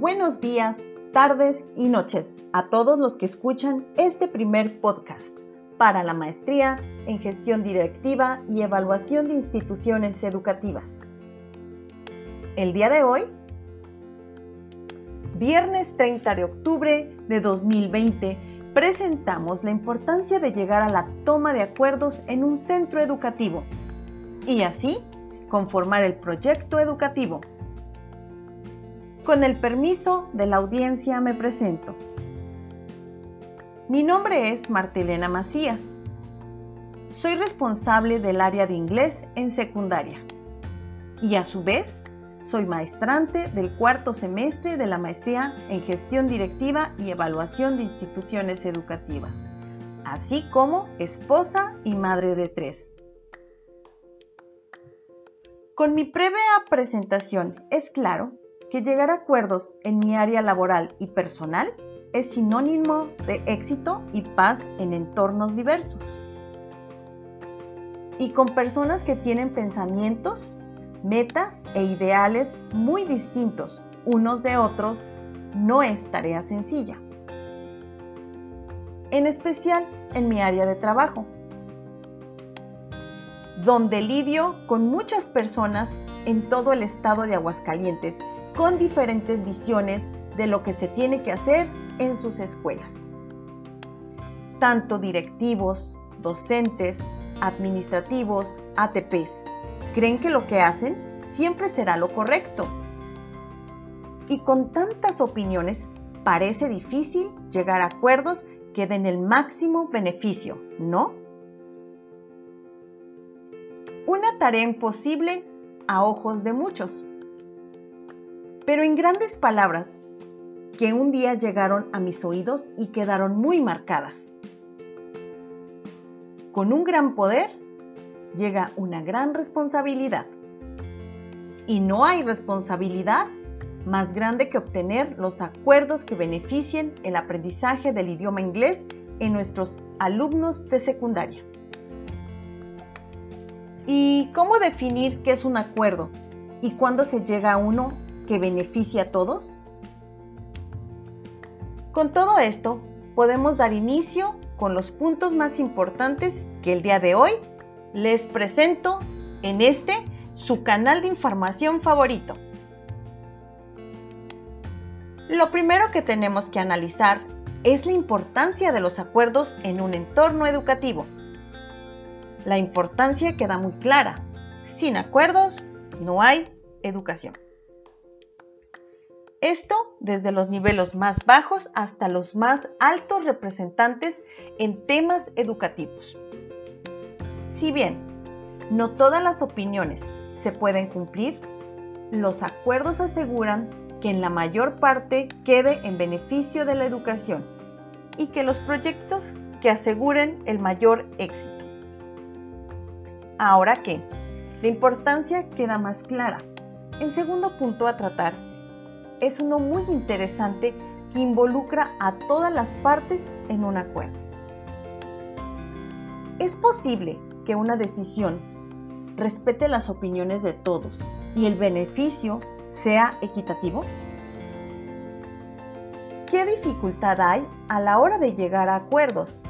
Buenos días, tardes y noches a todos los que escuchan este primer podcast para la maestría en gestión directiva y evaluación de instituciones educativas. El día de hoy, viernes 30 de octubre de 2020, presentamos la importancia de llegar a la toma de acuerdos en un centro educativo y así conformar el proyecto educativo. Con el permiso de la audiencia me presento. Mi nombre es Martelena Macías. Soy responsable del área de inglés en secundaria y a su vez soy maestrante del cuarto semestre de la maestría en gestión directiva y evaluación de instituciones educativas, así como esposa y madre de tres. Con mi previa presentación es claro que llegar a acuerdos en mi área laboral y personal es sinónimo de éxito y paz en entornos diversos. Y con personas que tienen pensamientos, metas e ideales muy distintos unos de otros, no es tarea sencilla. En especial en mi área de trabajo, donde lidio con muchas personas en todo el estado de Aguascalientes con diferentes visiones de lo que se tiene que hacer en sus escuelas. Tanto directivos, docentes, administrativos, ATPs, creen que lo que hacen siempre será lo correcto. Y con tantas opiniones, parece difícil llegar a acuerdos que den el máximo beneficio, ¿no? Una tarea imposible a ojos de muchos. Pero en grandes palabras, que un día llegaron a mis oídos y quedaron muy marcadas. Con un gran poder llega una gran responsabilidad. Y no hay responsabilidad más grande que obtener los acuerdos que beneficien el aprendizaje del idioma inglés en nuestros alumnos de secundaria. ¿Y cómo definir qué es un acuerdo y cuándo se llega a uno que beneficia a todos? Con todo esto, podemos dar inicio con los puntos más importantes que el día de hoy les presento en este su canal de información favorito. Lo primero que tenemos que analizar es la importancia de los acuerdos en un entorno educativo. La importancia queda muy clara. Sin acuerdos no hay educación. Esto desde los niveles más bajos hasta los más altos representantes en temas educativos. Si bien no todas las opiniones se pueden cumplir, los acuerdos aseguran que en la mayor parte quede en beneficio de la educación y que los proyectos que aseguren el mayor éxito. Ahora que la importancia queda más clara. El segundo punto a tratar es uno muy interesante que involucra a todas las partes en un acuerdo. Es posible que una decisión respete las opiniones de todos y el beneficio sea equitativo? ¿Qué dificultad hay a la hora de llegar a acuerdos?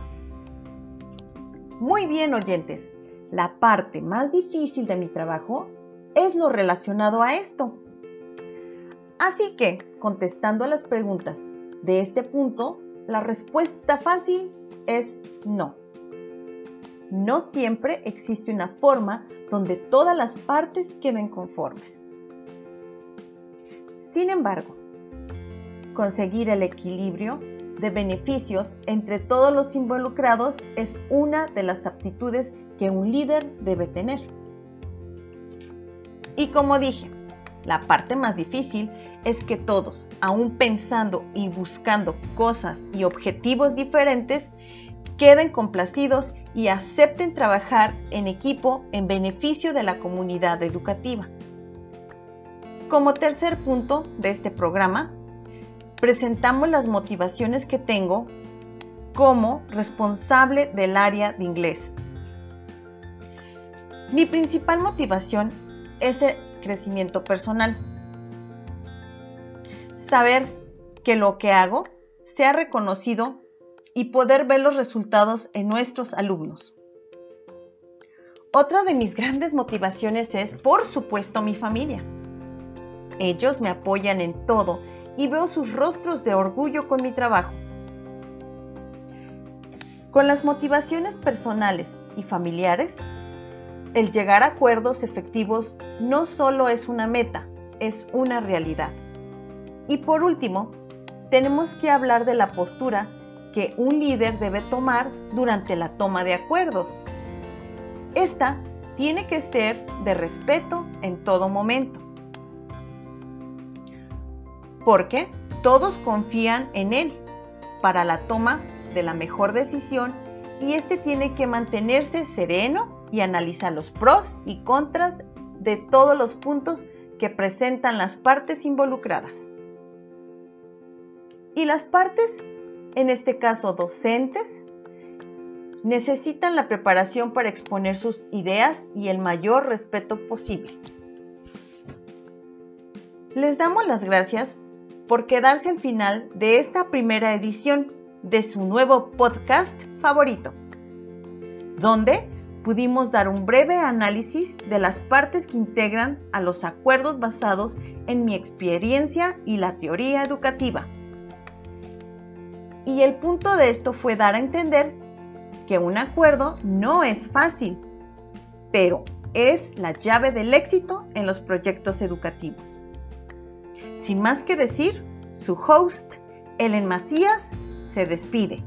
Muy bien, oyentes, la parte más difícil de mi trabajo es lo relacionado a esto. Así que, contestando a las preguntas de este punto, la respuesta fácil es no no siempre existe una forma donde todas las partes queden conformes. Sin embargo, conseguir el equilibrio de beneficios entre todos los involucrados es una de las aptitudes que un líder debe tener. Y como dije, la parte más difícil es que todos, aún pensando y buscando cosas y objetivos diferentes, queden complacidos y acepten trabajar en equipo en beneficio de la comunidad educativa. Como tercer punto de este programa, presentamos las motivaciones que tengo como responsable del área de inglés. Mi principal motivación es el crecimiento personal. Saber que lo que hago sea reconocido y poder ver los resultados en nuestros alumnos. Otra de mis grandes motivaciones es, por supuesto, mi familia. Ellos me apoyan en todo y veo sus rostros de orgullo con mi trabajo. Con las motivaciones personales y familiares, el llegar a acuerdos efectivos no solo es una meta, es una realidad. Y por último, tenemos que hablar de la postura que un líder debe tomar durante la toma de acuerdos. Esta tiene que ser de respeto en todo momento. Porque todos confían en él para la toma de la mejor decisión y este tiene que mantenerse sereno y analizar los pros y contras de todos los puntos que presentan las partes involucradas. Y las partes, en este caso docentes, necesitan la preparación para exponer sus ideas y el mayor respeto posible. Les damos las gracias por quedarse al final de esta primera edición de su nuevo podcast favorito, donde pudimos dar un breve análisis de las partes que integran a los acuerdos basados en mi experiencia y la teoría educativa. Y el punto de esto fue dar a entender que un acuerdo no es fácil, pero es la llave del éxito en los proyectos educativos. Sin más que decir, su host, Ellen Macías, se despide.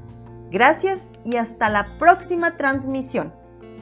Gracias y hasta la próxima transmisión.